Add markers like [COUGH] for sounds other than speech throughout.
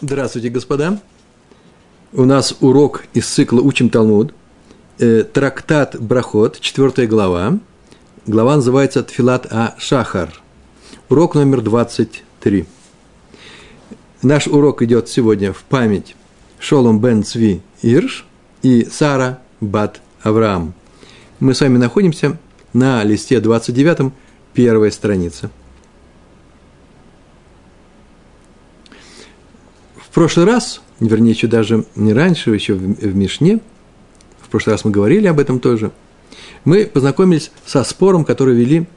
Здравствуйте, господа. У нас урок из цикла «Учим Талмуд». Э, трактат Брахот, четвертая глава. Глава называется «Тфилат А Шахар». Урок номер 23. Наш урок идет сегодня в память Шолом бен Цви Ирш и Сара бат Авраам. Мы с вами находимся на листе 29, первая страница – прошлый раз, вернее, еще даже не раньше, еще в, в Мишне, в прошлый раз мы говорили об этом тоже, мы познакомились со спором, который вели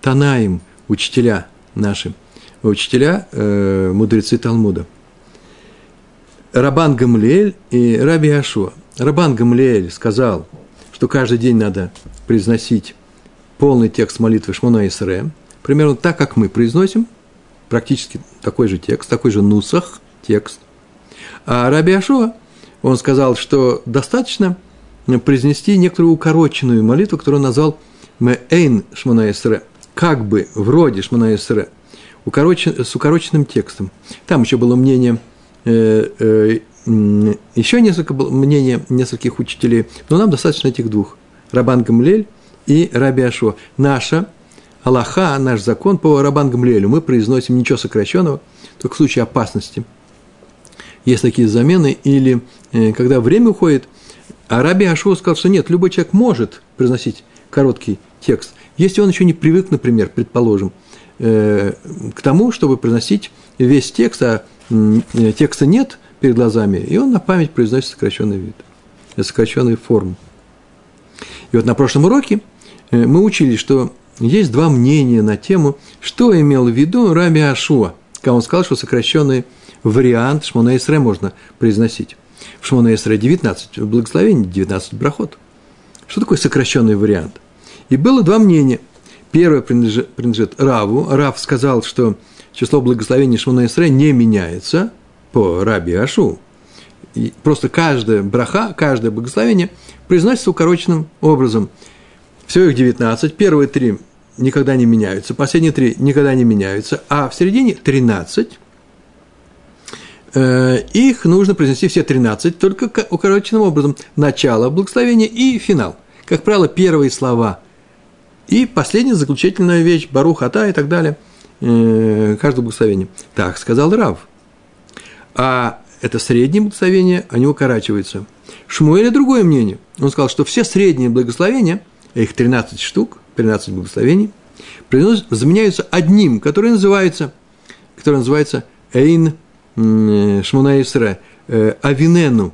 Танаим, учителя наши, учителя, э, мудрецы Талмуда. Рабан Гамлиэль и Раби Ашуа. Рабан Гамлиэль сказал, что каждый день надо произносить полный текст молитвы Шмона Исре, примерно так, как мы произносим, практически такой же текст, такой же нусах – текст. А Раби Ашуа, он сказал, что достаточно произнести некоторую укороченную молитву, которую он назвал «Меэйн Шманаэсре», как бы, вроде Шманаэсре, укорочен, с укороченным текстом. Там еще было мнение, э, э, еще несколько было мнение нескольких учителей, но нам достаточно этих двух – Рабан Гамлель и Раби Ашуа. Наша Аллаха, наш закон по Рабан Гамлелю, мы произносим ничего сокращенного, только в случае опасности – есть такие замены, или э, когда время уходит, а Раби Ашуа сказал, что нет, любой человек может произносить короткий текст, если он еще не привык, например, предположим, э, к тому, чтобы произносить весь текст, а э, текста нет перед глазами, и он на память произносит сокращенный вид, сокращенную форму. И вот на прошлом уроке мы учились, что есть два мнения на тему, что имел в виду Раби Ашуа, когда он сказал, что сокращенный вариант Шмона Исре можно произносить. В Шмона Исре 19 благословений, 19 брахот. Что такое сокращенный вариант? И было два мнения. Первое принадлежит, принадлежит Раву. Рав сказал, что число благословений Шмона Исре не меняется по Раби Ашу. И просто каждое браха, каждое благословение произносится укороченным образом. Всего их 19. Первые три никогда не меняются, последние три никогда не меняются, а в середине 13 Э, их нужно произнести все 13, только укороченным образом. Начало благословения и финал. Как правило, первые слова. И последняя заключительная вещь, Барух, Ата и так далее. Э, каждое благословение. Так сказал Рав. А это среднее благословение, они укорачиваются. Шмуэля другое мнение. Он сказал, что все средние благословения, их 13 штук, 13 благословений, заменяются одним, который называется, который называется Эйн Шмуна Исра, э, Авинену,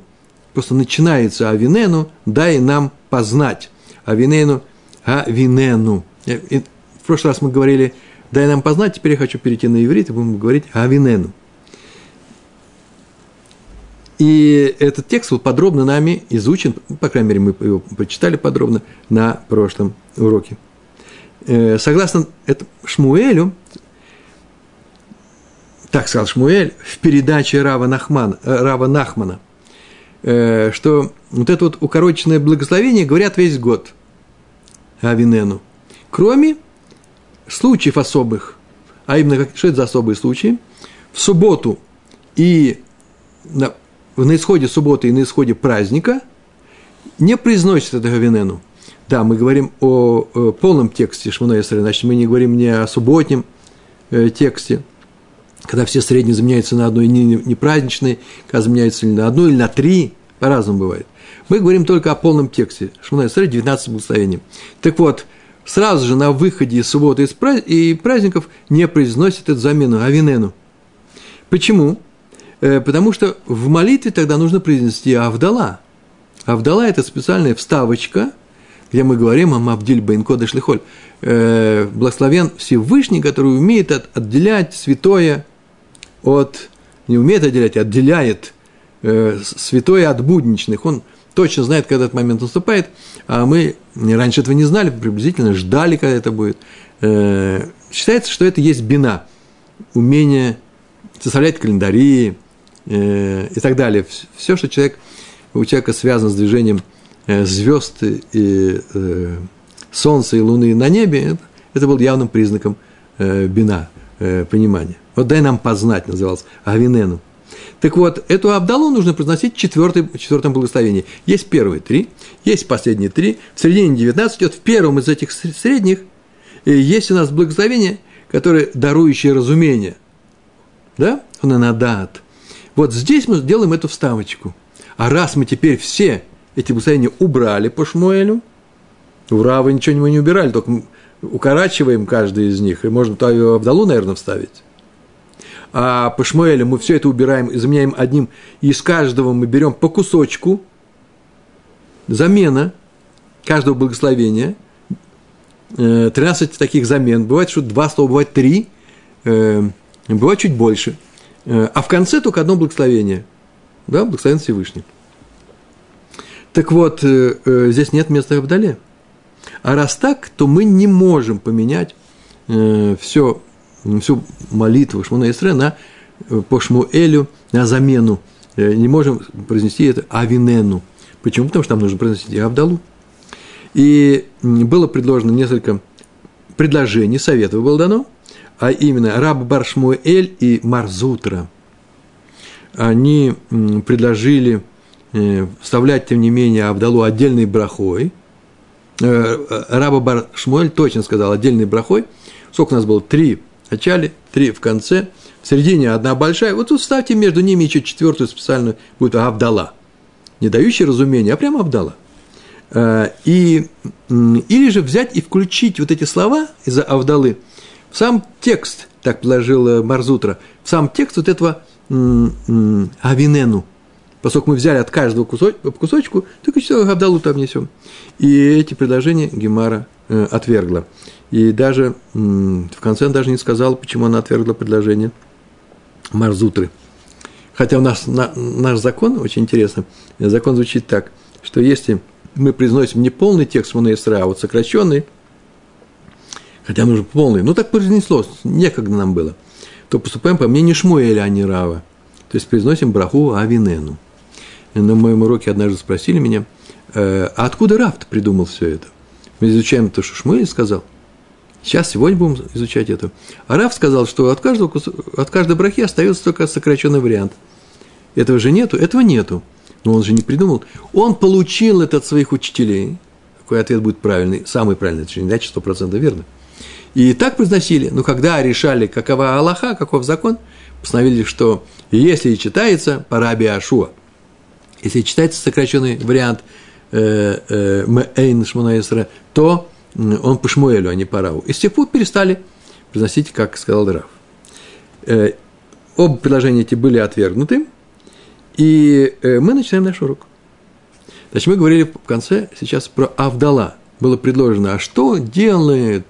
просто начинается Авинену, дай нам познать. Авинену, Авинену. Э, в прошлый раз мы говорили, дай нам познать, теперь я хочу перейти на иврит и будем говорить Авинену. И этот текст был подробно нами изучен, по крайней мере, мы его прочитали подробно на прошлом уроке. Э, согласно этому Шмуэлю, так сказал Шмуэль в передаче Рава, Нахман, э, Рава Нахмана, э, что вот это вот укороченное благословение говорят весь год Авинену, кроме случаев особых, а именно, что это за особые случаи, в субботу и на, на исходе субботы и на исходе праздника не произносится это Авинену. Да, мы говорим о, о полном тексте Шмуна значит, мы не говорим не о субботнем э, тексте – когда все средние заменяются на одну и не, не праздничные, когда заменяются на одну, или на три, по-разному бывает. Мы говорим только о полном тексте. Шмуна Исраиль, 19 благословений. Так вот, сразу же на выходе из субботы и праздников не произносит эту замену Авинену. Почему? Э, потому что в молитве тогда нужно произнести Авдала. Авдала – это специальная вставочка, где мы говорим о Мабдиль Бейнко Шлихоль. Э, благословен Всевышний, который умеет отделять святое от, не умеет отделять, а отделяет э, святое от будничных. Он точно знает, когда этот момент наступает, а мы раньше этого не знали, приблизительно ждали, когда это будет. Э, считается, что это есть бина, умение составлять календари э, и так далее. Все, что человек, у человека связано с движением э, звезд и э, солнца и луны на небе, это, это был явным признаком э, бина, э, понимания. Вот дай нам познать, назывался Авинену. Так вот, эту Абдалу нужно произносить в четвертом, четвертом благословении. Есть первые три, есть последние три, в середине 19 идет, в первом из этих средних есть у нас благословение, которое дарующее разумение. Да? Он инадат. Вот здесь мы сделаем эту вставочку. А раз мы теперь все эти благословения убрали по Шмуэлю, ура, вы ничего не убирали, только укорачиваем каждый из них, и можно Абдалу, наверное, вставить. А по Шмуэлю мы все это убираем и заменяем одним, и из каждого мы берем по кусочку, замена каждого благословения, 13 э, таких замен, бывает, что два слова, бывает три, э, бывает чуть больше, э, а в конце только одно благословение, да, благословен Всевышний. Так вот, здесь нет места в Абдале. А раз так, то мы не можем поменять все, всю молитву Шмуна Исре на, э, по Шмуэлю на замену. Э, не можем произнести это Авинену. Почему? Потому что нам нужно произносить и Авдалу. И было предложено несколько предложений, советов было дано, а именно Раб Баршмуэль и Марзутра. Они предложили э, вставлять, тем не менее, Авдалу отдельной брахой – Раба Бар Шмуэль точно сказал отдельный брахой. Сколько у нас было? Три в начале, три в конце. В середине одна большая. Вот тут ставьте между ними еще четвертую специальную, будет Авдала. Не дающий разумения, а прямо Авдала. Э, и, или же взять и включить вот эти слова из-за Авдалы в сам текст, так положил э, Марзутра, в сам текст вот этого Авинену – поскольку мы взяли от каждого кусочка, по кусочку, только все Гавдалу там несем. И эти предложения Гемара э, отвергла. И даже в конце он даже не сказал, почему она отвергла предложение Марзутры. Хотя у нас на, наш закон, очень интересно, закон звучит так, что если мы произносим не полный текст Мунаисра, а вот сокращенный, хотя нужен полный, ну так произнеслось, некогда нам было, то поступаем по мнению Шмуэля, а не Рава. То есть произносим браху Авинену на моем уроке однажды спросили меня, «Э, а откуда Рафт придумал все это? Мы изучаем то, что Шмуэль сказал. Сейчас, сегодня будем изучать это. А Раф сказал, что от, каждого, от каждой брахи остается только сокращенный вариант. Этого же нету, этого нету. Но он же не придумал. Он получил это от своих учителей. Какой ответ будет правильный? Самый правильный, это же не значит 100% верно. И так произносили. Но когда решали, какова Аллаха, каков закон, постановили, что если читается по Раби Ашуа – если читается сокращенный вариант э, э, Мэйн Шмунаисра, то он по Шмуэлю, а не по Раву. И с тех пор перестали произносить, как сказал Рав. Э, оба предложения эти были отвергнуты, и мы начинаем наш урок. Значит, мы говорили в конце сейчас про Авдала. Было предложено, а что делает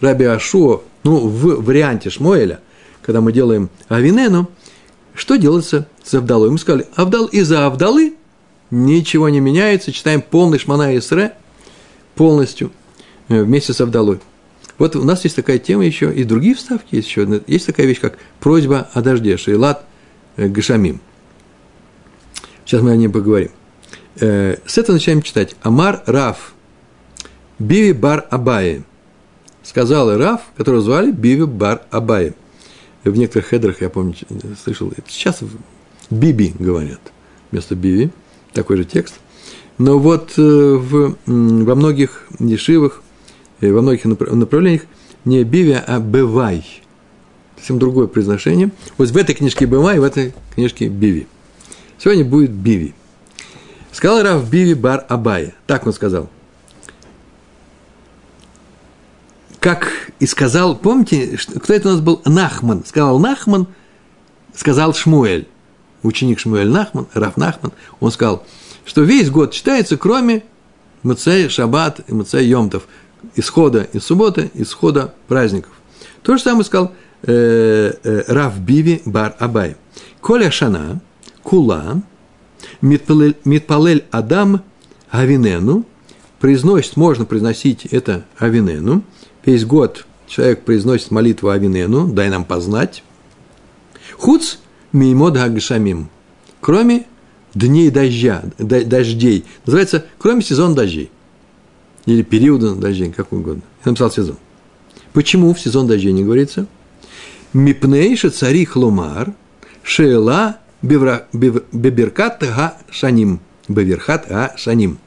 Раби Ашо, ну, в варианте Шмуэля, когда мы делаем Авинену, что делается с Авдалой? Мы сказали, Авдал из-за Авдалы ничего не меняется, читаем полный Шмана Исре полностью э, вместе с Авдалой. Вот у нас есть такая тема еще, и другие вставки есть еще. Есть такая вещь, как просьба о дожде, Шейлат э, Гашамим. Сейчас мы о ней поговорим. Э, с этого начинаем читать. Амар Раф, Биви Бар Абае. Сказал Раф, которого звали Биви Бар Абае. В некоторых хедрах, я помню, слышал, сейчас Биби говорят вместо Биви, такой же текст. Но вот э, в, во многих ешивах, э, во многих направлениях не Биви, а Бывай. Совсем другое произношение. Вот в этой книжке Бывай, в этой книжке Биви. Сегодня будет Биви. Сказал Рав Биви Бар Абая. Так он сказал. Как и сказал, помните, кто это у нас был? Нахман. Сказал Нахман, сказал Шмуэль ученик Шмуэль Нахман, Раф Нахман, он сказал, что весь год читается, кроме Мацея, Шаббат и Мацея Йомтов, исхода из субботы, исхода праздников. То же самое сказал э, э, Раф Биви Бар Абай. Коля Шана, Кула, Митпалель Адам Авинену, произносит, можно произносить это Авинену, весь год человек произносит молитву Авинену, дай нам познать. Хуц мимод гагшамим, кроме дней дождя, дождей. Называется, кроме сезона дождей. Или периода дождей, как угодно. Я написал сезон. Почему в сезон дождей не говорится? Мипнейша цари хлумар, шела беберкат га шаним. Беверхат га шаним.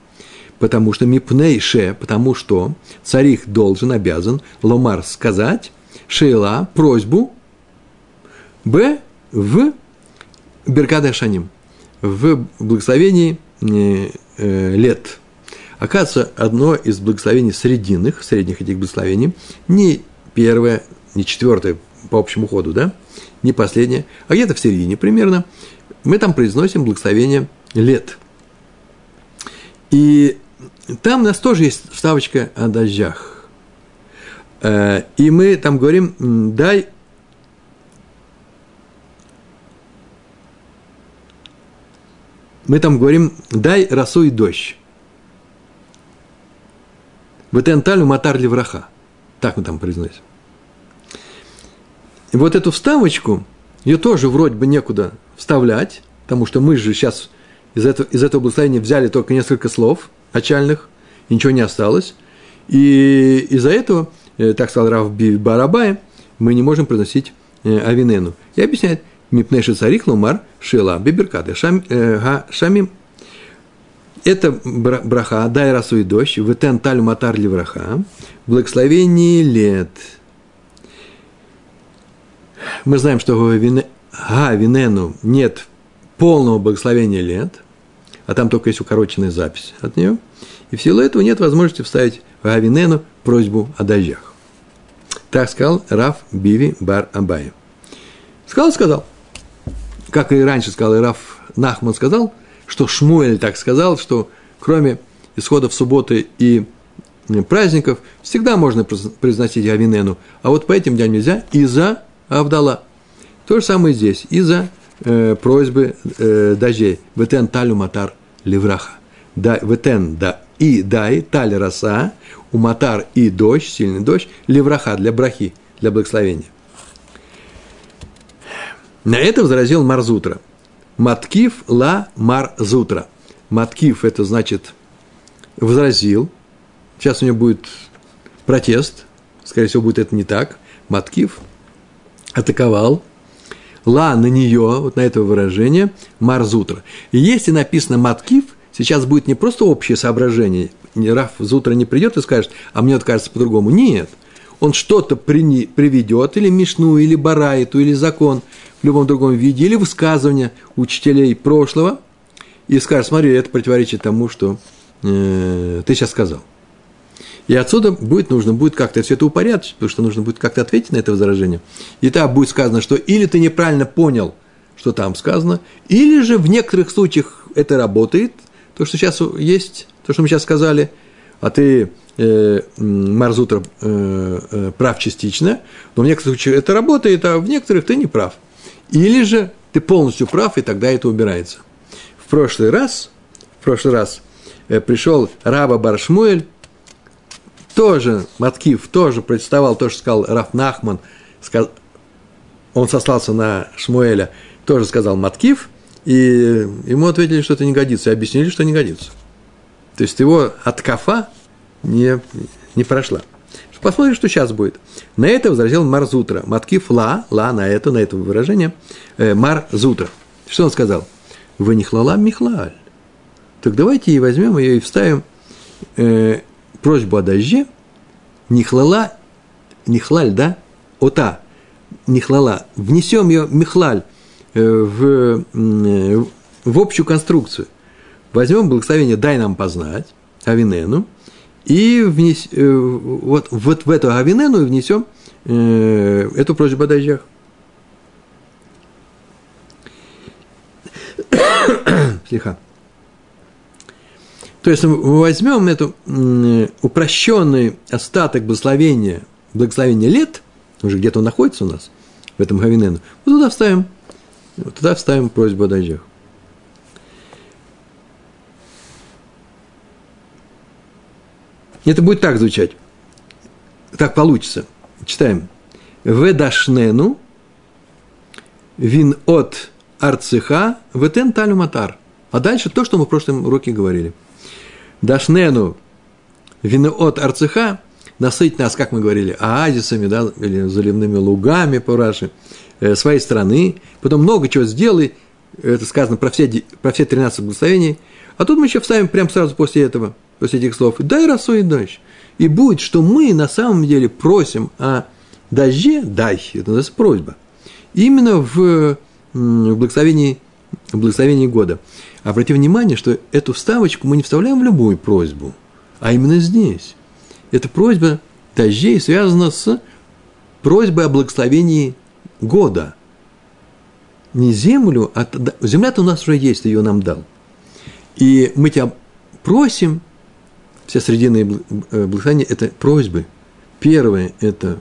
Потому что мипнейше, потому что царих должен, обязан, ломар сказать, шейла, просьбу, б, в беркада шаним, в благословении э, э, лет. Оказывается, одно из благословений срединных, средних этих благословений, не первое, не четвертое по общему ходу, да, не последнее, а где-то в середине примерно, мы там произносим благословение лет. И там у нас тоже есть вставочка о дождях. Э, и мы там говорим, дай мы там говорим, дай росу и дождь. Бетенталю матар левраха. Так мы там произносим. И вот эту вставочку, ее тоже вроде бы некуда вставлять, потому что мы же сейчас из этого, из этого благословения взяли только несколько слов начальных, и ничего не осталось. И из-за этого, э, так сказал Рав Барабай, мы не можем произносить э, Авинену. И объясняет, Мипнеши царих лумар шила биберкады э, шамим. Это браха, дай расу и дождь, ветен таль матар ливраха, благословение лет. Мы знаем, что в га винену нет полного благословения лет, а там только есть укороченная запись от нее. И в силу этого нет возможности вставить в Авинену просьбу о дождях. Так сказал Раф Биви Бар Абай. Сказал, сказал. Как и раньше сказал, и Раф Нахман сказал, что Шмуэль так сказал, что кроме исходов субботы и праздников всегда можно произносить Авинену, а вот по этим дням нельзя из-за Авдала. То же самое здесь, из-за э, просьбы э, дождей. Ветен талю матар левраха. Да, ветен да и дай таль роса, у матар и дождь, сильный дождь, левраха для брахи, для благословения. На это возразил Марзутра. Маткив ла Марзутра. Маткив – это значит возразил. Сейчас у него будет протест. Скорее всего, будет это не так. Маткив атаковал. Ла на нее, вот на это выражение, Марзутра. И если написано Маткив, сейчас будет не просто общее соображение. Раф Зутра не придет и скажет, а мне вот кажется по-другому. Нет. Он что-то приведет, или Мишну, или Барайту, или закон – в любом другом виде, или высказывания учителей прошлого, и скажет, смотри, это противоречит тому, что э, ты сейчас сказал. И отсюда будет нужно будет как-то все это упорядочить, потому что нужно будет как-то ответить на это возражение. И так будет сказано, что или ты неправильно понял, что там сказано, или же в некоторых случаях это работает, то, что сейчас есть, то, что мы сейчас сказали, а ты, э, Марзутер, э, э, прав частично, но в некоторых случаях это работает, а в некоторых ты не прав – или же ты полностью прав, и тогда это убирается. В прошлый раз, в прошлый раз э, пришел Раба Баршмуэль, тоже, Маткив тоже протестовал, тоже сказал Раф Нахман, сказ, он сослался на Шмуэля, тоже сказал Маткив, и ему ответили, что это не годится, и объяснили, что не годится. То есть его откафа не, не прошла. Посмотрим, что сейчас будет. На это возразил Марзутра. Маткив ла, ла на это, на это выражение, э, Марзутра. Что он сказал? Вы не хлала михлаль. Так давайте и возьмем ее и вставим э, просьбу о дожде. Не хлала, не хлаль, да? Ота, не хлала. Внесем ее михлаль э, в, э, в общую конструкцию. Возьмем благословение «дай нам познать», Авинену, и внес, э, вот, вот в эту авинену внесем э, эту просьбу о дождях. [COUGHS] Слегка. То есть мы возьмем эту упрощенный остаток благословения, благословения лет, уже где-то он находится у нас, в этом Гавинену, вот туда вставим, туда вставим просьбу о дождях. Это будет так звучать. Так получится. Читаем. Ведашнену вин от арцеха ветен талюматар. А дальше то, что мы в прошлом уроке говорили. Дашнену вин от арцеха насыть нас, как мы говорили, оазисами, да, или заливными лугами по Раши, э, своей страны, потом много чего сделай, это сказано про все, про все 13 благословений, а тут мы еще вставим прямо сразу после этого, после этих слов, дай росу и дождь. И будет, что мы на самом деле просим о дожде, дай, это называется просьба, именно в, в благословении, в благословении года. Обратите внимание, что эту вставочку мы не вставляем в любую просьбу, а именно здесь. Эта просьба дождей связана с просьбой о благословении года. Не землю, а земля-то у нас уже есть, ее нам дал. И мы тебя просим, все срединные э, благословения – это просьбы. Первое – это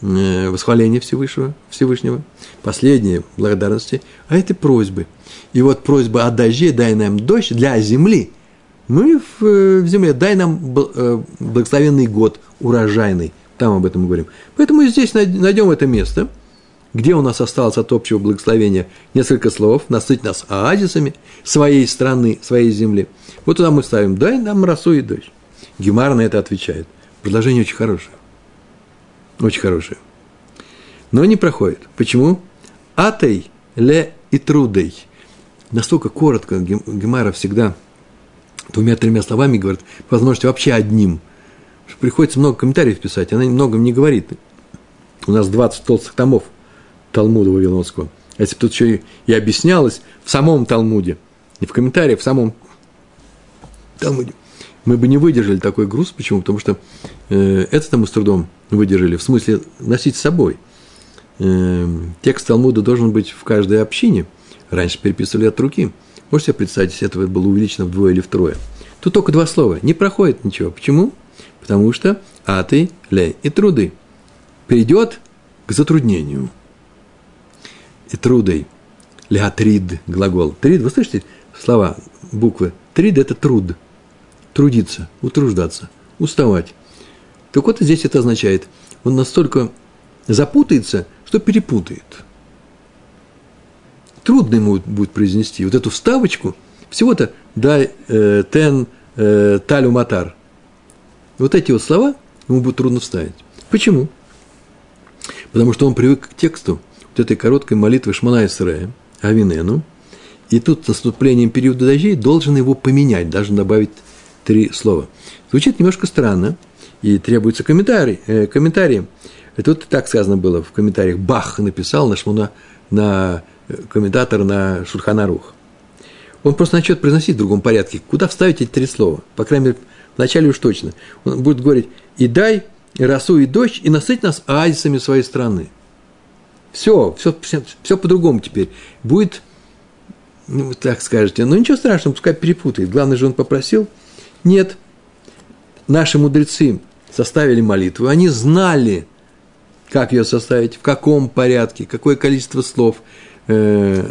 э, восхваление Всевышнего, Всевышнего. Последнее – благодарности, а это просьбы. И вот просьба о дожде, дай нам дождь для земли. Мы в, э, в земле, дай нам благословенный год, урожайный – там об этом мы говорим. Поэтому здесь найдем это место, где у нас осталось от общего благословения несколько слов, насыть нас оазисами своей страны, своей земли. Вот туда мы ставим «дай нам росу и дождь». Гемар на это отвечает. Предложение очень хорошее. Очень хорошее. Но не проходит. Почему? Атей ле и трудей. Настолько коротко Гемара всегда двумя-тремя словами говорит, по возможности вообще одним – приходится много комментариев писать, она многом не говорит. У нас 20 толстых томов Талмуда Вавилонского. А если бы тут еще и, объяснялось в самом Талмуде, не в комментариях, в самом Талмуде, мы бы не выдержали такой груз. Почему? Потому что э, это мы с трудом выдержали, в смысле носить с собой. Э, текст Талмуда должен быть в каждой общине. Раньше переписывали от руки. Можете себе представить, если это было увеличено вдвое или втрое. Тут только два слова. Не проходит ничего. Почему? потому что аты, ле и труды перейдет к затруднению. И трудой. Леатрид глагол. Трид, вы слышите слова, буквы? Трид – это труд. Трудиться, утруждаться, уставать. Так вот здесь это означает, он настолько запутается, что перепутает. Трудно ему будет произнести вот эту вставочку, всего-то дай э, тен э, талю матар – вот эти вот слова ему будет трудно вставить. Почему? Потому что он привык к тексту вот этой короткой молитвы Шмана Исрея, Авинену, и тут с наступлением периода дождей должен его поменять, даже добавить три слова. Звучит немножко странно, и требуется комментарий, э, комментарии. Тут так сказано было в комментариях. Бах написал на Шмуна, на э, комментатор на Шульханарух. Он просто начнет произносить в другом порядке. Куда вставить эти три слова? По крайней мере, Вначале уж точно. Он будет говорить, и дай и росу, и дождь, и насыть нас оазисами своей страны. Все, все, все, все по-другому теперь. Будет, ну, вы так скажете, ну ничего страшного, пускай перепутает. Главное же он попросил. Нет, наши мудрецы составили молитву, они знали, как ее составить, в каком порядке, какое количество слов. Э,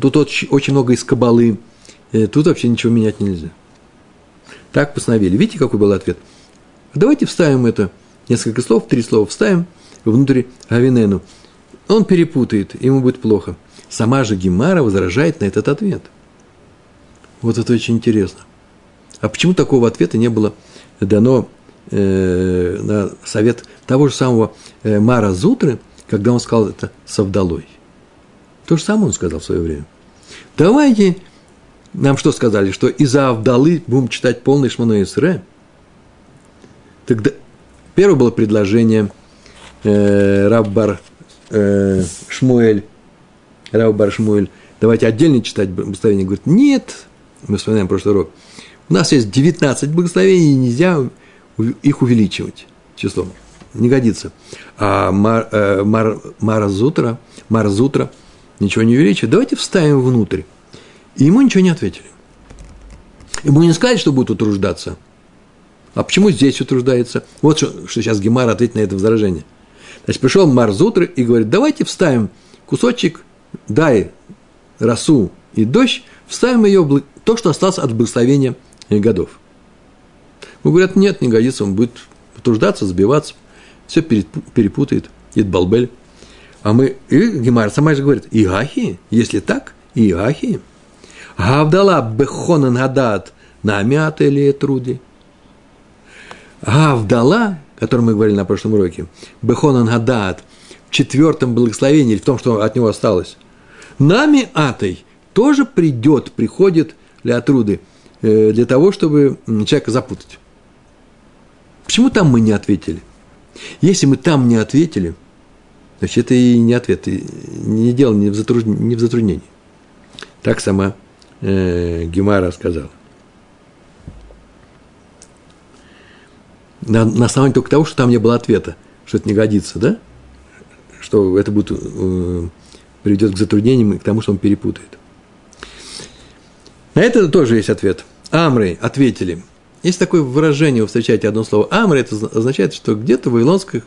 тут очень, много из кабалы. Э, тут вообще ничего менять нельзя. Так постановили. Видите, какой был ответ? Давайте вставим это, несколько слов, три слова вставим внутрь Авинену. Он перепутает, ему будет плохо. Сама же Гемара возражает на этот ответ. Вот это очень интересно. А почему такого ответа не было дано э, на совет того же самого э, Мара Зутры, когда он сказал это Савдалой? То же самое он сказал в свое время. Давайте нам что сказали, что из-за Авдалы будем читать полный Шманой Исре? Тогда первое было предложение э, Раббар э, Шмуэль, Раббар Шмуэль, давайте отдельно читать благословение. Говорит, нет, мы вспоминаем прошлый урок, у нас есть 19 благословений, и нельзя их увеличивать числом. Не годится. А Мар, э, Мар, Маразутра, Маразутра ничего не увеличивает. Давайте вставим внутрь. И ему ничего не ответили. Ему не сказали, что будет утруждаться. А почему здесь утруждается? Вот что, что сейчас Гемар ответит на это возражение. Значит, пришел Марзутр и говорит, давайте вставим кусочек, дай росу и дождь, вставим ее, то, что осталось от благословения годов. Мы говорят, нет, не годится, он будет утруждаться, сбиваться, все перепутает, Идбалбель. А мы, и Гемар сама же говорит, Иахи, если так, Иахи – Гавдала бехонан гадат на амят или труди. Гавдала, о котором мы говорили на прошлом уроке, бехонан гадат, в четвертом благословении, в том, что от него осталось, Нами атой тоже придет, приходит для отруды, э, для того, чтобы человека запутать. Почему там мы не ответили? Если мы там не ответили, значит, это и не ответ, и не дело не в затруднении. Так сама э, Гемара сказала. На, на основании только того, что там не было ответа, что это не годится, да? Что это будет, э, приведет к затруднениям и к тому, что он перепутает. На это тоже есть ответ. Амры ответили – есть такое выражение, вы встречаете одно слово «амр», это означает, что где-то в вавилонских,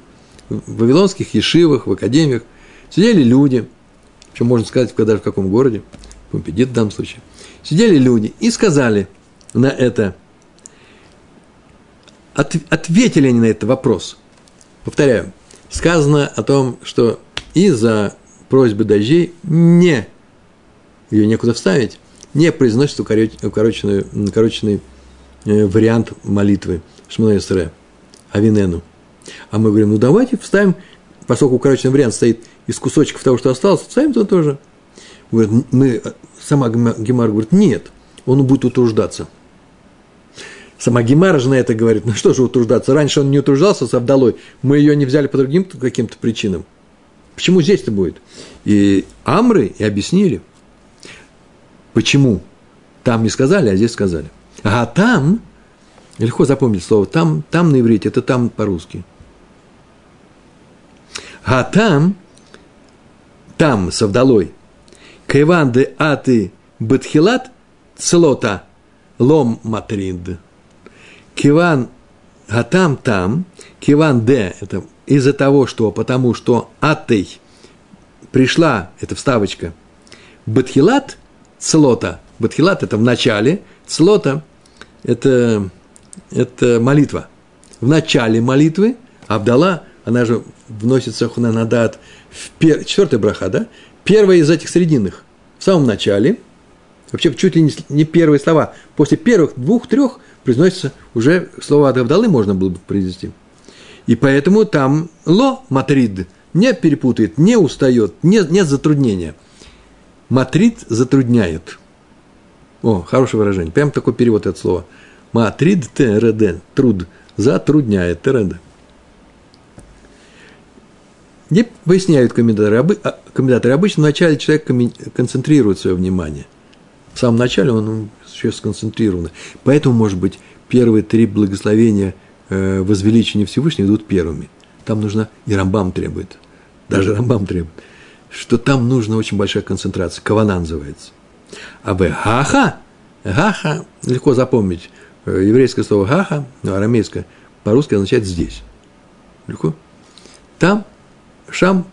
в вавилонских ешивах, в академиях сидели люди, причем можно сказать, даже в каком городе, Помпедит в данном случае, сидели люди и сказали на это, от, ответили они на этот вопрос. Повторяю, сказано о том, что из-за просьбы дождей не, ее некуда вставить, не произносится укороченный, укороченный Э, вариант молитвы Шмона Исре, Авинену. А мы говорим, ну давайте вставим, поскольку укороченный вариант стоит из кусочков того, что осталось, вставим то тоже. Говорит, мы, сама Гемар говорит, нет, он будет утруждаться. Сама Гемара же на это говорит, ну что же утруждаться, раньше он не утруждался с Авдалой, мы ее не взяли по другим каким-то причинам. Почему здесь-то будет? И Амры и объяснили. Почему? Там не сказали, а здесь сказали. А там, легко запомнить слово, там, там на иврите, это там по-русски. А там, там, с Авдалой, Кайван де аты бетхилат целота лом матрид. Киван, а там, там, киван де, это из-за того, что, потому что атей пришла, это вставочка, бетхилат целота, бетхилат это в начале, целота это, это молитва. В начале молитвы Абдала, она же вносится хунанадат в пер... четвертая браха, да? Первая из этих срединных. В самом начале, вообще чуть ли не первые слова, после первых двух-трех произносится уже слово от можно было бы произнести. И поэтому там ло матрид не перепутает, не устает, нет, нет затруднения. Матрид затрудняет. О, хорошее выражение. Прям такой перевод этого слова. Матрид ТРД. Труд. Затрудняет ТРД. Не поясняют комментаторы. А, комментаторы. Обычно вначале человек концентрирует свое внимание. В самом начале он еще сконцентрирован. Поэтому, может быть, первые три благословения э, возвеличения Всевышнего идут первыми. Там нужно, и Рамбам требует, даже Рамбам требует, что там нужна очень большая концентрация. Кавана называется. А в гаха, гаха, легко запомнить, э, еврейское слово гаха, ну, арамейское, по-русски означает здесь. Легко? Там, шам,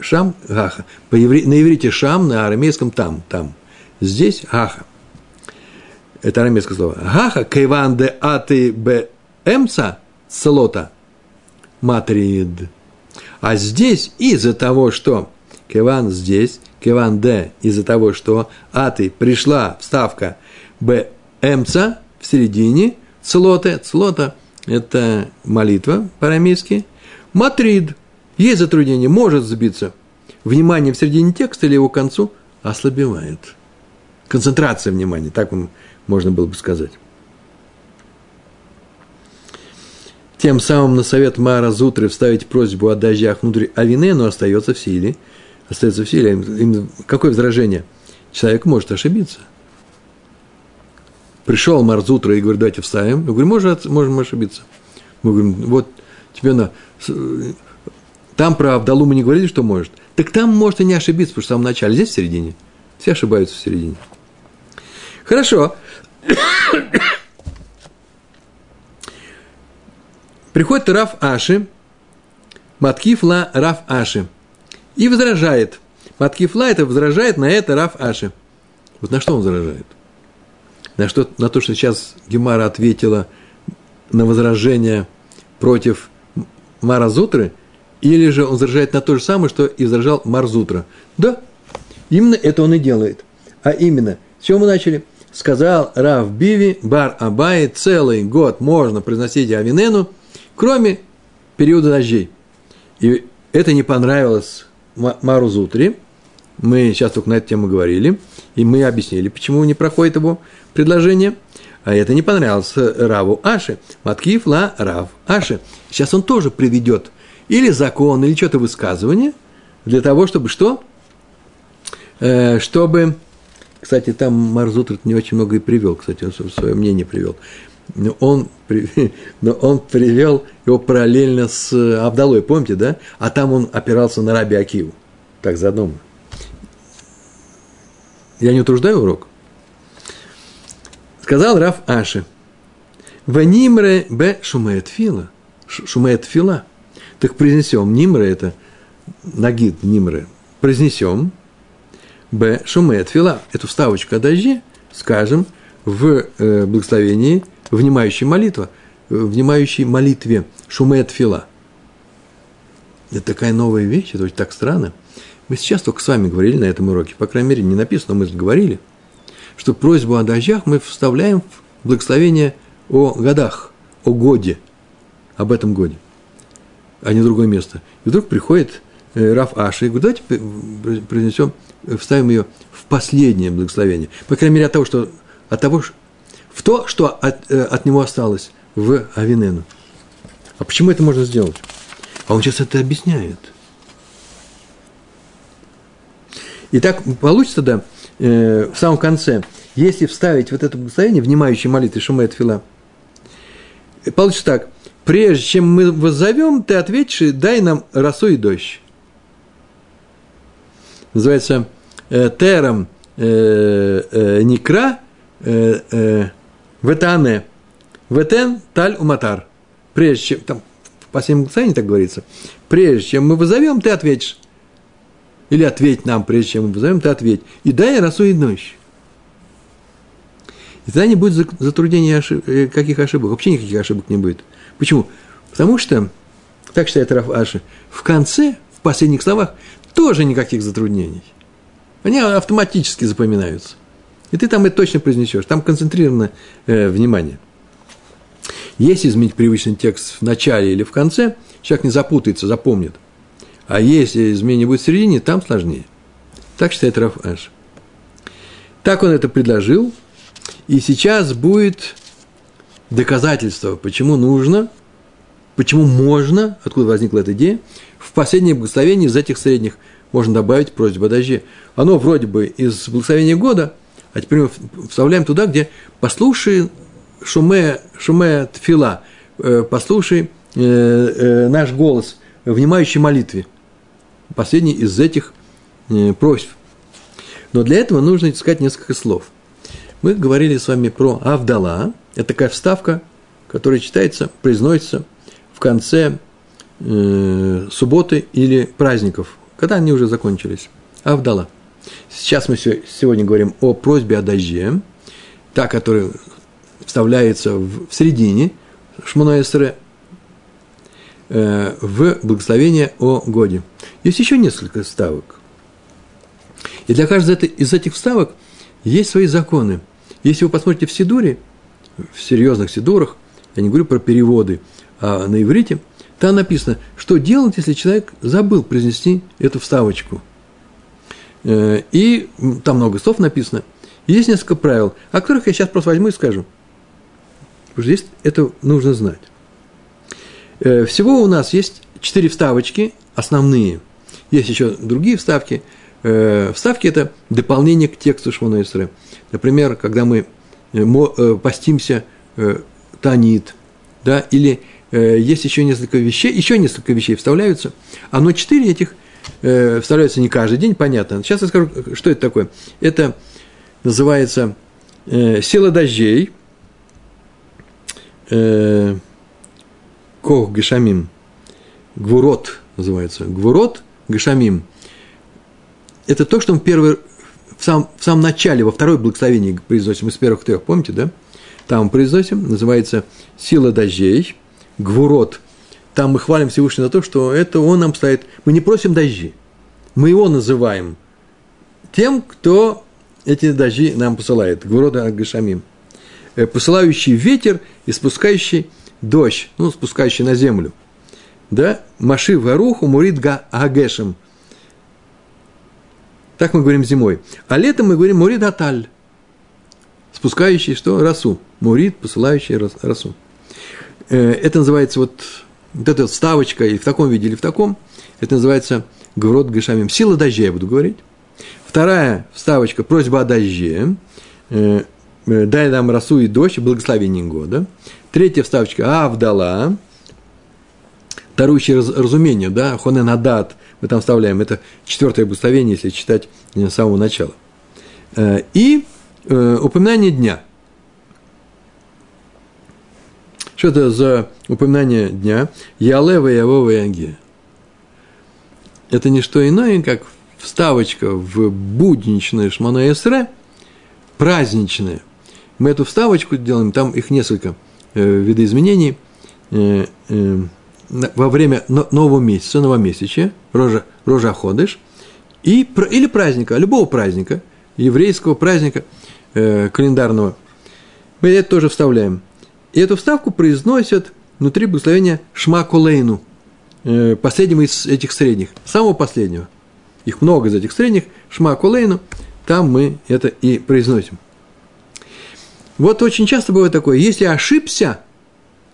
шам, гаха. На иврите шам, на арамейском там, там. Здесь гаха. Это арамейское слово. Гаха, кайван де аты бе эмца, слота, матрид. А здесь из-за того, что Кеван здесь, Кеван Д из-за того, что Аты пришла вставка Б Эмца в середине, Цлоте, Цлота – это молитва по-арамейски, Матрид – есть затруднение, может сбиться. Внимание в середине текста или его концу ослабевает. Концентрация внимания, так можно было бы сказать. Тем самым на совет Мара Зутры вставить просьбу о дождях внутрь Авине, но остается в силе – остается в силе. Какое возражение? Человек может ошибиться. Пришел Марзутра и говорит, давайте вставим. Я говорю, может, можем ошибиться. Мы говорим, вот тебе на... Там про Авдалу мы не говорили, что может. Так там может и не ошибиться, потому что в самом начале, здесь в середине. Все ошибаются в середине. Хорошо. Приходит Раф Аши, Маткифла Раф Аши – и возражает. Маткифла это возражает на это Раф Аши. Вот на что он возражает? На, что, на то, что сейчас Гемара ответила на возражение против Маразутры, или же он возражает на то же самое, что и возражал Марзутра. Да, именно это он и делает. А именно, с чего мы начали? Сказал Рав Биви, Бар Абай, целый год можно произносить Авинену, кроме периода дождей. И это не понравилось Марузутри, Мы сейчас только на эту тему говорили, и мы объяснили, почему не проходит его предложение. А это не понравилось Раву Аши. Маткив ла Рав Аши. Сейчас он тоже приведет или закон, или что-то высказывание, для того, чтобы что? Э, чтобы, кстати, там Марзутр не очень много и привел, кстати, он свое мнение привел. Но он, [LAUGHS] но он привел его параллельно с Абдалой, помните, да? А там он опирался на Раби Акиву. Так заодно. Я не утруждаю урок? Сказал Раф Аши. Ванимре б шумеет фила. Шумеет фила. Так произнесем. Нимре это нагид Нимре. Произнесем. Б шумеет фила. Эту вставочку о дожде скажем в э, благословении внимающей молитва, внимающей молитве шумеет фила. Это такая новая вещь, это очень так странно. Мы сейчас только с вами говорили на этом уроке, по крайней мере, не написано, но мы говорили, что просьбу о дождях мы вставляем в благословение о годах, о годе, об этом годе, а не другое место. И вдруг приходит э, Раф Аши и говорит, давайте произнесем, вставим ее в последнее благословение. По крайней мере, от того, что, от того, в то, что от, э, от него осталось в Авинену. А почему это можно сделать? А он сейчас это объясняет. И так получится, да, э, в самом конце, если вставить вот это благословение, внимающее молитвы Шумет Фила, получится так, прежде чем мы воззовем, ты ответишь, дай нам росу и дождь. Называется э, тером э, э, никра э, э, ветане ветен таль уматар. Прежде чем, там в последнем благословении так говорится, прежде чем мы вызовем, ты ответишь. Или ответь нам, прежде чем мы вызовем, ты ответь. И дай росу и дождь. И тогда не будет затруднений ошиб... Э, каких ошибок. Вообще никаких ошибок не будет. Почему? Потому что, так считает Раф Аши, в конце, в последних словах, тоже никаких затруднений. Они автоматически запоминаются. И ты там это точно произнесешь. Там концентрировано э, внимание. Если изменить привычный текст в начале или в конце, человек не запутается, запомнит. А если изменение будет в середине, там сложнее. Так считает Раф Аш. Так он это предложил, и сейчас будет доказательство, почему нужно, почему можно, откуда возникла эта идея, в последнее благословение из этих средних можно добавить просьбу о дожде. Оно вроде бы из благословения года, а теперь мы вставляем туда, где послушай шуме, шуме тфила, э, послушай э, э, наш голос, внимающий молитве последний из этих просьб. Но для этого нужно искать несколько слов. Мы говорили с вами про Авдала. Это такая вставка, которая читается, произносится в конце субботы или праздников, когда они уже закончились. Авдала. Сейчас мы сегодня говорим о просьбе о дожде, та, которая вставляется в, середине Шмуна Эсре, Э, в благословение о годе. Есть еще несколько вставок. И для каждой из этих вставок есть свои законы. Если вы посмотрите в Сидуре, в серьезных Сидурах, я не говорю про переводы, а на иврите, там написано, что делать, если человек забыл произнести эту вставочку. Э, и там много слов написано. есть несколько правил, о которых я сейчас просто возьму и скажу. Потому что здесь это нужно знать. Э, всего у нас есть четыре вставочки основные. Есть еще другие вставки. Э, вставки – это дополнение к тексту Шмона Исре. Например, когда мы постимся танит, да, или есть еще несколько вещей, еще несколько вещей вставляются, а но четыре этих вставляются не каждый день, понятно. Сейчас я скажу, что это такое. Это называется сила дождей, Кох Гешамим. Гвурот называется. Гвурот Гешамим. Это то, что мы первый, в, сам, в самом начале, во второй благословении произносим из первых трех, помните, да? Там произносим, называется «Сила дождей», «Гвурот». Там мы хвалим Всевышнего за то, что это он нам стоит. Мы не просим дожди, мы его называем тем, кто эти дожди нам посылает. Гвурот Гашамим. Э, посылающий ветер и спускающий дождь, ну, спускающий на землю, да, Маши Варуху Мурит Агешем. Так мы говорим зимой. А летом мы говорим мурид аталь. Спускающий что? Росу. Мурид, посылающий росу. Э, это называется вот, вот эта вставочка и в таком виде, или в таком. Это называется Гврот Гашамим. Сила дождя, я буду говорить. Вторая вставочка – просьба о дожде. Э, э, дай нам росу и дождь, благословение года. Третья вставочка – Авдала, дарующий раз, разумение, да, Хоненадат, мы там вставляем, это четвертое благословение, если читать с самого начала. И упоминание дня. Что это за упоминание дня? Ялева, Явова, Янге. Это не что иное, как вставочка в будничное Шмано Эсре, праздничное. Мы эту вставочку делаем, там их несколько э, видоизменений. Э, э, во время нового месяца, новомесячия, рожа, рожа ходыш, и, или праздника, любого праздника, еврейского праздника э, календарного. Мы это тоже вставляем. И эту вставку произносят внутри благословения Шмакулейну, э, последнего из этих средних, самого последнего – их много из этих средних, Шма Кулейну, там мы это и произносим. Вот очень часто бывает такое, если ошибся,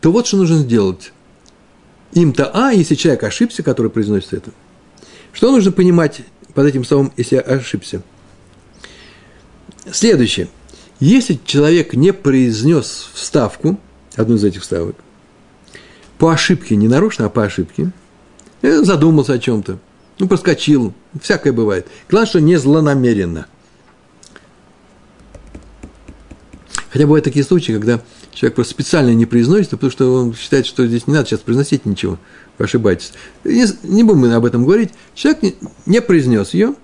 то вот что нужно сделать. Им-то А, если человек ошибся, который произносит это. Что нужно понимать под этим словом, если ошибся? Следующее. Если человек не произнес вставку, одну из этих вставок, по ошибке, не нарочно, а по ошибке, э, задумался о чем-то, ну, проскочил, всякое бывает. Главное, что не злонамеренно. Хотя бывают такие случаи, когда человек просто специально не произносит, потому что он считает, что здесь не надо сейчас произносить ничего, вы ошибаетесь. Не, не будем мы об этом говорить. Человек не, не произнес ее,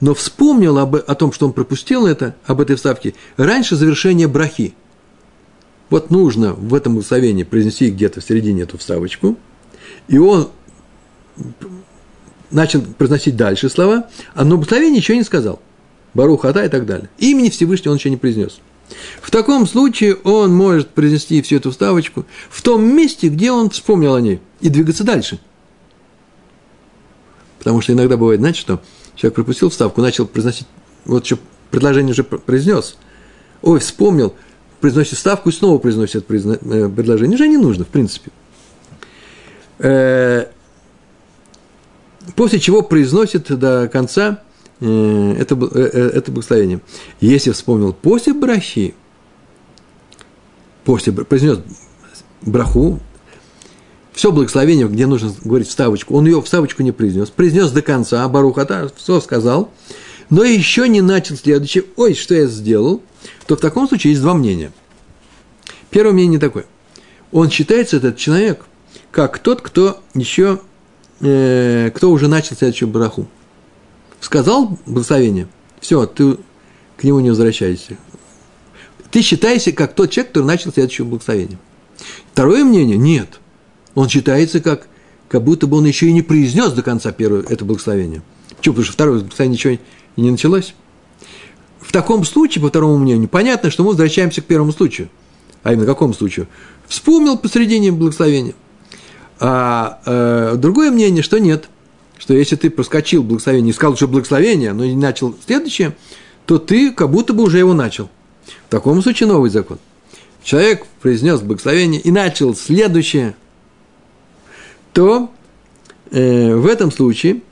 но вспомнил об, о том, что он пропустил это, об этой вставке, раньше завершения брахи. Вот нужно в этом благословении произнести где-то в середине эту вставочку, и он начал произносить дальше слова, а на благословение ничего не сказал. Барухата и так далее. Имени Всевышнего он еще не произнес. В таком случае он может произнести всю эту вставочку в том месте, где он вспомнил о ней, и двигаться дальше. Потому что иногда бывает, знаете, что человек пропустил вставку, начал произносить, вот что предложение уже произнес, ой, вспомнил, произносит вставку и снова произносит э, предложение. Уже не нужно, в принципе. Э, после чего произносит до конца э, это, это благословение. Если вспомнил после брахи, после, произнес браху, все благословение, где нужно говорить вставочку, он ее вставочку не произнес, произнес до конца, Барухата, все сказал, но еще не начал следующее, ой, что я сделал, то в таком случае есть два мнения. Первое мнение такое. Он считается, этот человек, как тот, кто еще э, кто уже начал следующую браху. Сказал благословение, все, ты к нему не возвращайся. Ты считаешься как тот человек, который начал следующее благословение. Второе мнение – нет. Он считается как, как будто бы он еще и не произнес до конца первое это благословение. Почему? Потому что второе благословение ничего и не началось. В таком случае, по второму мнению, понятно, что мы возвращаемся к первому случаю. А именно какому случаю? Вспомнил посредине благословения. А э, другое мнение, что нет, что если ты проскочил благословение и сказал, что благословение, но не начал следующее, то ты как будто бы уже его начал. В таком случае новый закон. Человек произнес благословение и начал следующее, то э, в этом случае,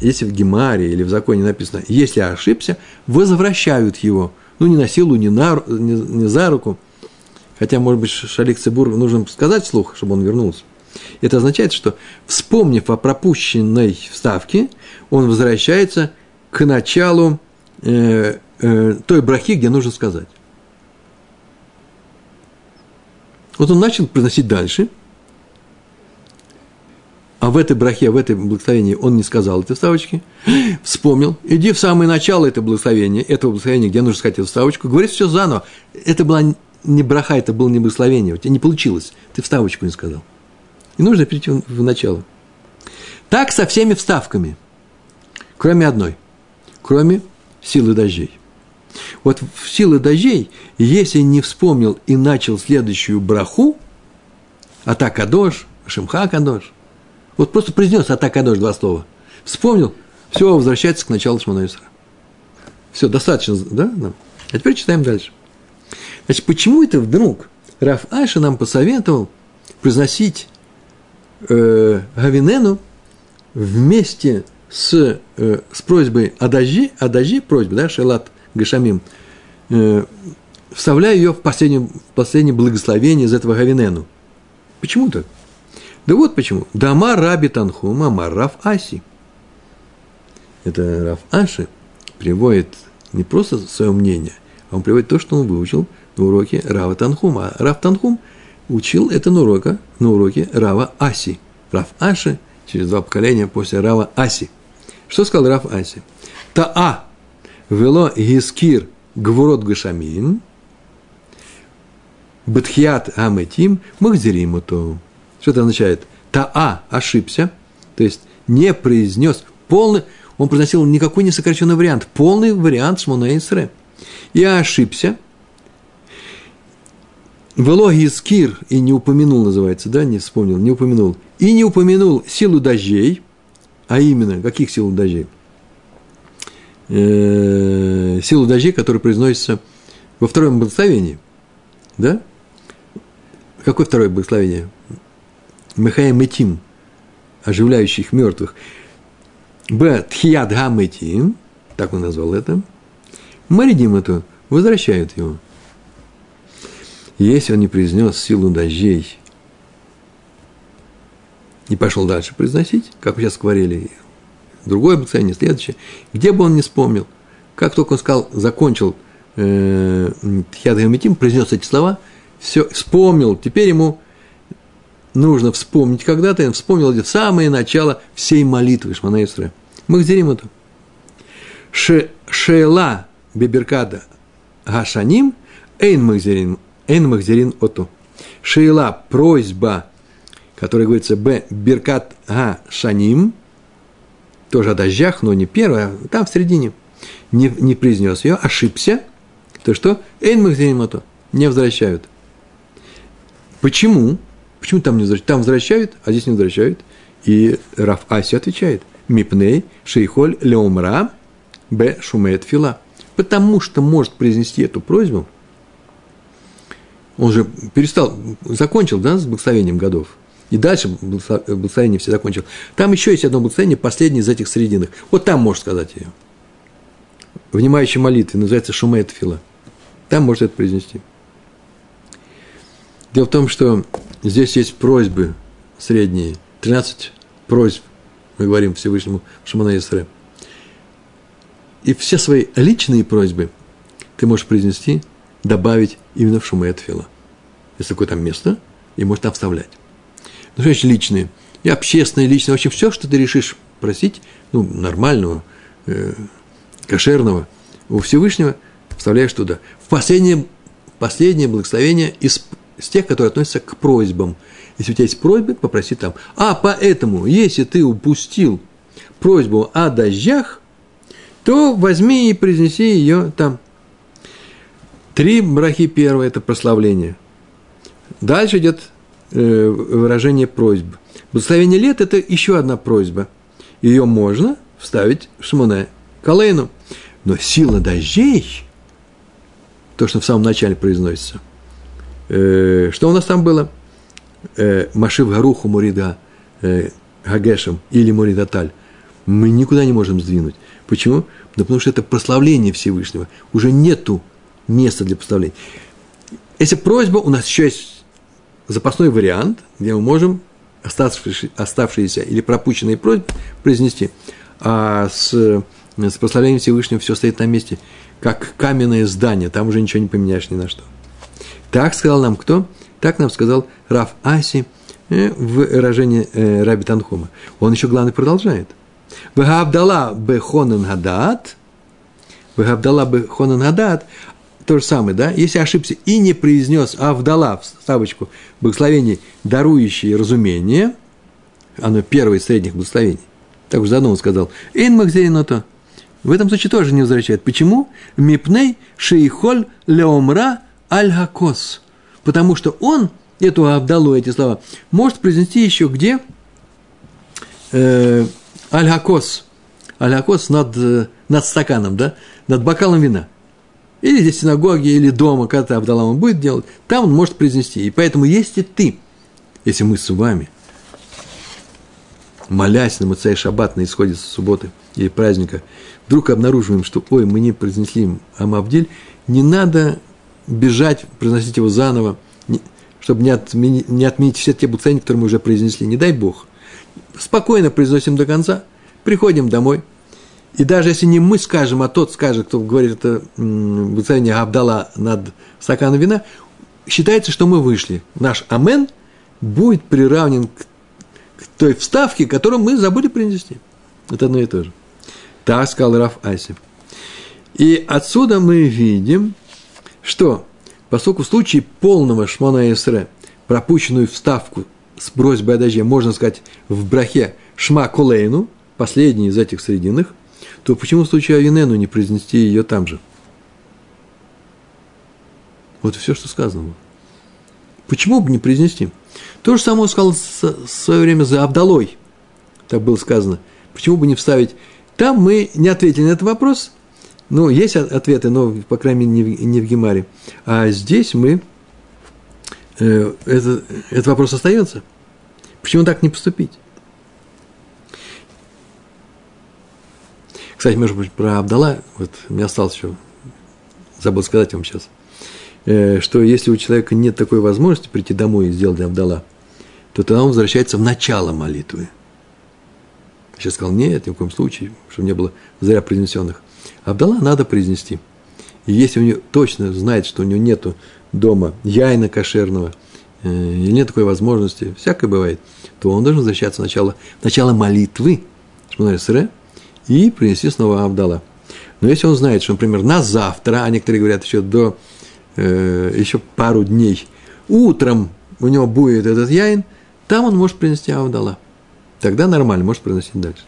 если в Гемаре или в законе написано, если ошибся, возвращают его. Ну, не на силу, не, на, не, не за руку. Хотя, может быть, Шалик Цибур нужно сказать вслух, чтобы он вернулся. Это означает, что, вспомнив о пропущенной вставке, он возвращается к началу э, э, той брахи, где нужно сказать. Вот он начал произносить дальше, а в этой брахе, в этой благословении он не сказал этой вставочки, [GASPS] вспомнил, иди в самое начало этого благословения, этого благословения, где нужно сказать эту вставочку, говорит все заново. Это была не браха, это было не благословение, у тебя не получилось, ты вставочку не сказал. И нужно перейти в начало. Так со всеми вставками, кроме одной, кроме силы дождей. Вот в силы дождей, если не вспомнил и начал следующую браху, атака дождь, шимха кадош, вот просто произнес атака дождь два слова, вспомнил, все, возвращается к началу Шманаисра. Все, достаточно, да? А теперь читаем дальше. Значит, почему это вдруг Раф Аша нам посоветовал произносить э, Гавинену вместе с, э, с просьбой о дожди, просьбой, да, Шелат Гашамим, э, вставляя ее в последнее, в последнее благословение из этого Гавинену. Почему так? Да вот почему. Дама Раби Танхум, Амар Раф Аси. Это Раф Аши приводит не просто свое мнение, а он приводит то, что он выучил на уроке Рава Танхума. А Рав Танхум учил это на, уроке, на уроке Рава Аси. Рав Аши через два поколения после Рава Аси. Что сказал Рав Аси? Таа вело гискир гвурот гашамин бетхиат аметим махзеримуту. Что это означает? Таа ошибся, то есть не произнес полный, он произносил никакой не сокращенный вариант, полный вариант Шмона Исре. Я ошибся. Велоги скир и не упомянул, называется, да, не вспомнил, не упомянул. И не упомянул силу дождей, а именно, каких сил дождей? Э, силу дождей, которая произносится во втором благословении. Да? Какое второе благословение? Мехаем Метим, оживляющих мертвых. Б. Тхият Гамметим, так он назвал это. Маридим это, возвращают его. Если он не произнес силу дождей и пошел дальше произносить, как сейчас говорили, другое обучение, следующее, где бы он не вспомнил, как только он сказал, закончил э, Тхият Гамметим, произнес эти слова, все, вспомнил, теперь ему нужно вспомнить когда-то, он вспомнил где самое начало всей молитвы Шмана Исре. Махзерим это. Шела беберкада гашаним эйн махзерин, эйн махзерин оту. Шела просьба, которая говорится б беркат гашаним, тоже о дождях, но не первая, там в середине, не, не произнес ее, ошибся, то что эйн махзерин оту, не возвращают. Почему? Почему там не возвращают? Там возвращают, а здесь не возвращают. И Раф Аси отвечает, мипней шейхоль леумра б шумет фила. Потому что может произнести эту просьбу, он же перестал, закончил, да, с благословением годов. И дальше благословение все закончил. Там еще есть одно благословение, последнее из этих срединных. Вот там может сказать ее. Внимающей молитве, называется шумет фила. Там может это произнести. Дело в том, что здесь есть просьбы средние, 13 просьб, мы говорим Всевышнему Шамана Исре. И все свои личные просьбы ты можешь произнести, добавить именно в Шумеет Фила. Есть такое там место, и можешь там вставлять. Ну, что значит личные? И общественные, личные, вообще все, что ты решишь просить, ну, нормального, э, кошерного, у Всевышнего, вставляешь туда. В последнее, последнее благословение из из тех, которые относятся к просьбам. Если у тебя есть просьбы, попроси там. А поэтому, если ты упустил просьбу о дождях, то возьми и произнеси ее там. Три брахи первое – это прославление. Дальше идет э, выражение просьбы. Благословение лет – это еще одна просьба. Ее можно вставить в Шмоне Калейну. Но сила дождей, то, что в самом начале произносится – Э, что у нас там было? Э, Машив Гаруху Мурида э, Гагешем или Муридаталь. Мы никуда не можем сдвинуть. Почему? Да потому что это прославление Всевышнего. Уже нету места для прославления. Если просьба, у нас еще есть запасной вариант, где мы можем оставшиеся, оставшиеся или пропущенные просьбы произнести. А с, с прославлением Всевышнего все стоит на месте, как каменное здание, там уже ничего не поменяешь ни на что. Так сказал нам кто? Так нам сказал Раф Аси э, в выражении э, Раби Танхума. Он еще, главное, продолжает. Вегавдала бехонен гадат, Вегавдала бехонен гадат, то же самое, да? Если ошибся и не произнес Авдала, в ставочку, благословение, дарующее разумение, оно первое из средних благословений, так уж заодно он сказал, «Эйн махзериното». В этом случае тоже не возвращает. Почему? «Мипней шейхоль леомра аль-хакос, потому что он, эту Абдалу, эти слова, может произнести еще где? Э, аль-хакос. Аль-хакос над, над стаканом, да, над бокалом вина. Или здесь в синагоге, или дома, когда Авдалам он будет делать, там он может произнести. И поэтому, если ты, если мы с вами, молясь на Муцай Шаббат на исходе субботы или праздника, вдруг обнаруживаем, что, ой, мы не произнесли Амавдель, не надо бежать, произносить его заново, чтобы не отменить, не отменить все те буцени, которые мы уже произнесли. Не дай Бог. Спокойно произносим до конца, приходим домой. И даже если не мы скажем, а тот скажет, кто говорит это буцение Абдала над стаканом вина, считается, что мы вышли. Наш амен будет приравнен к, к той вставке, которую мы забыли принести. Это одно и то же. Так сказал Раф Аси. И отсюда мы видим, что поскольку в случае полного шмона эсре пропущенную вставку с просьбой о дожде можно сказать в брахе шма колейну, последний из этих срединных, то почему в случае авинену не произнести ее там же? Вот и все, что сказано. Почему бы не произнести? То же самое сказал в свое время за Абдалой. Так было сказано. Почему бы не вставить? Там мы не ответили на этот вопрос. Ну, есть ответы, но, по крайней мере, не в Гемаре. А здесь мы... Э, это, этот вопрос остается. Почему так не поступить? Кстати, может быть, про Абдала, вот мне осталось еще, забыл сказать вам сейчас, э, что если у человека нет такой возможности прийти домой и сделать Абдала, то тогда он возвращается в начало молитвы. Сейчас сказал, нет, ни в коем случае, чтобы не было зря произнесенных. Абдала надо произнести. И если у него точно знает, что у него нет дома яйна кошерного, э, или нет такой возможности, всякое бывает, то он должен начало, в начало молитвы, Шмонай Сре, и принести снова Абдала. Но если он знает, что, например, на завтра, а некоторые говорят еще до, э, еще пару дней, утром у него будет этот яин, там он может принести Абдала. Тогда нормально, может приносить дальше.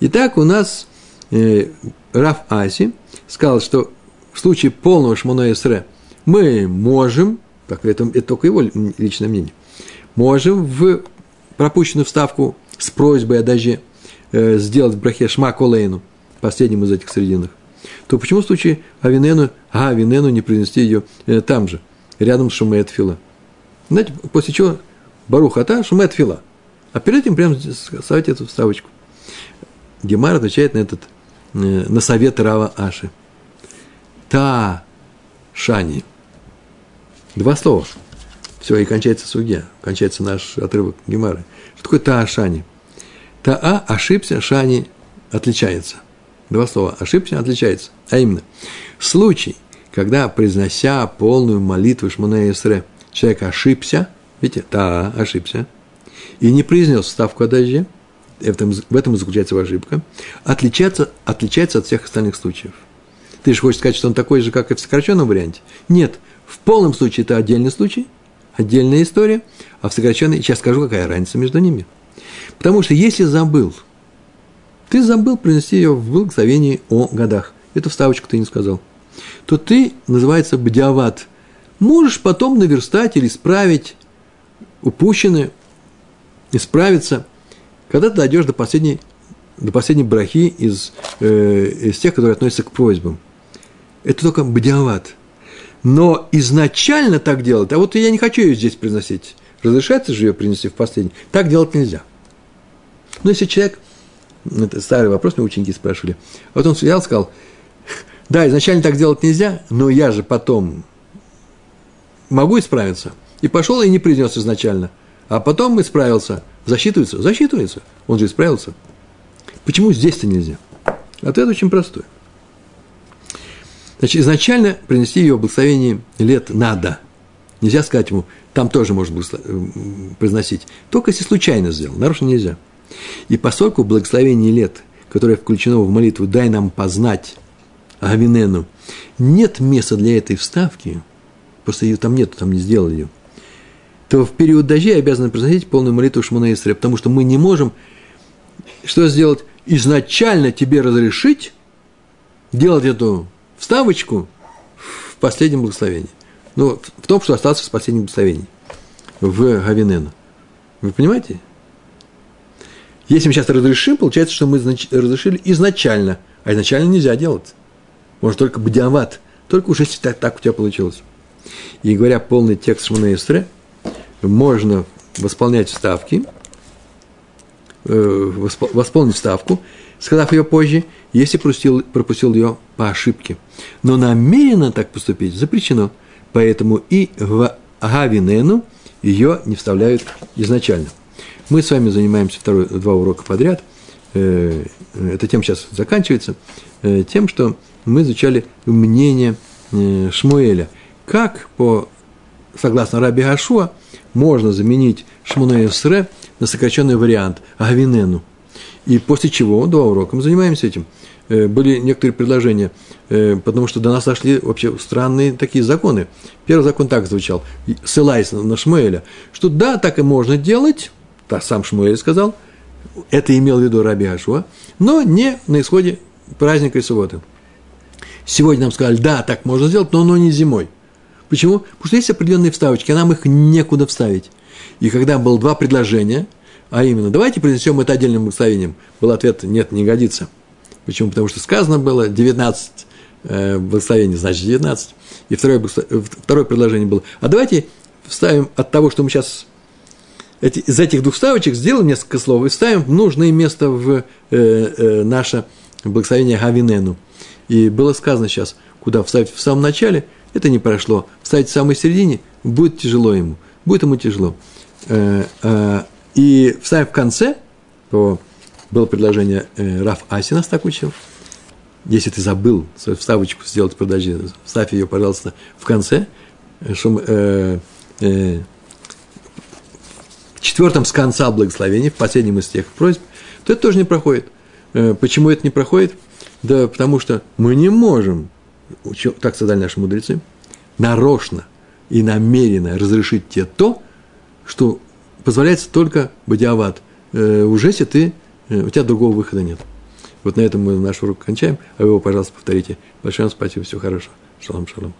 Итак, у нас э, Раф Аси сказал, что в случае полного шмона Эсре мы можем, так это, это только его личное мнение, можем в пропущенную вставку с просьбой о дожде – э, сделать в брахе шма колейну, последним из этих срединных, то почему в случае Авинену, а Авинену не принести ее э, там же, рядом с Шумеет Фила? Знаете, после чего Баруха Ата Шумеет Фила. А перед этим прям ставить эту вставочку. Гемар отвечает на этот, на совет Рава Аши. Та Шани. Два слова. Все, и кончается судья, кончается наш отрывок Гемары. Что такое Та Шани? Таа ошибся, шани отличается. Два слова. Ошибся, отличается. А именно, случай, когда, произнося полную молитву Шмуна Исре, человек ошибся, видите, та ошибся, и не произнес ставку о дожде, в этом, в этом заключается его ошибка, отличается, отличается от всех остальных случаев. Ты же хочешь сказать, что он такой же, как и в сокращенном варианте? Нет, в полном случае это отдельный случай, отдельная история, а в сокращенной, сейчас скажу, какая разница между ними – Потому что если забыл, ты забыл принести ее в благословении о годах, эту вставочку ты не сказал, то ты, называется бдиават, можешь потом наверстать или исправить упущенное, исправиться, когда ты дойдешь до последней, до последней брахи из, э, из тех, которые относятся к просьбам. Это только бдиават. Но изначально так делать, а вот я не хочу ее здесь приносить. Разрешается же ее принести в последний. Так делать нельзя. Но если человек, это старый вопрос, мне ученики спрашивали, вот он стоял, сказал, да, изначально так делать нельзя, но я же потом могу исправиться. И пошел и не принес изначально. А потом исправился. Засчитывается? Засчитывается. Он же исправился. Почему здесь-то нельзя? Ответ очень простой. Значит, изначально принести ее благословение лет надо. Нельзя сказать ему, там тоже можно произносить. Только если случайно сделал, нарочно нельзя. И поскольку благословение лет, которое включено в молитву «дай нам познать Авинену», нет места для этой вставки, просто ее там нет, там не сделали ее, то в период дождей обязаны произносить полную молитву Шмона Исре, потому что мы не можем что сделать? Изначально тебе разрешить делать эту вставочку в последнем благословении. Ну, в том, что остался в последнем благословении. В Гавинену. Вы понимаете? Если мы сейчас разрешим, получается, что мы разрешили изначально А изначально нельзя делать. Можно только бдиават, только уже если так, так у тебя получилось. И говоря полный текст Шмона Исре, можно восполнять вставки, э, восполнить вставку, сказав ее позже, если пропустил, пропустил ее по ошибке. Но намеренно так поступить запрещено, поэтому и в Гавинену ее не вставляют изначально. Мы с вами занимаемся второй, два урока подряд. Э, эта тема сейчас заканчивается. Э, тем, что мы изучали мнение э, Шмуэля. Как, по, согласно Раби Гашуа, можно заменить Шмуне Сре на сокращенный вариант Гавинену. И после чего, два урока, мы занимаемся этим. Были некоторые предложения, потому что до нас дошли вообще странные такие законы. Первый закон так звучал, ссылаясь на Шмуэля, что да, так и можно делать, так сам Шмуэль сказал, это имел в виду Раби Ашуа, но не на исходе праздника и субботы. Сегодня нам сказали, да, так можно сделать, но оно не зимой. Почему? Потому что есть определенные вставочки, а нам их некуда вставить. И когда было два предложения, а именно, давайте принесем это отдельным благословением, был ответ, нет, не годится. Почему? Потому что сказано было 19 э, благословений, значит 19. И второе, второе предложение было, а давайте вставим от того, что мы сейчас эти, из этих двух ставочек сделаем несколько слов и вставим в нужное место в э, э, наше благословение Гавинену. И было сказано сейчас, куда вставить в самом начале, это не прошло. Вставить в самой середине будет тяжело ему, будет ему тяжело. Э, э, и вставим в конце, то было предложение э, Раф Асинас так учил, если ты забыл свою вставочку сделать, подожди, вставь ее, пожалуйста, в конце, чтобы э, э, четвертом с конца благословения, в последнем из тех просьб, то это тоже не проходит. Почему это не проходит? Да потому что мы не можем, так сказали наши мудрецы, нарочно и намеренно разрешить тебе то, что позволяется только бадиават. Э, уже если ты, э, у тебя другого выхода нет. Вот на этом мы наш урок кончаем, а вы его, пожалуйста, повторите. Большое вам спасибо, всего хорошего. Шалом, шалом.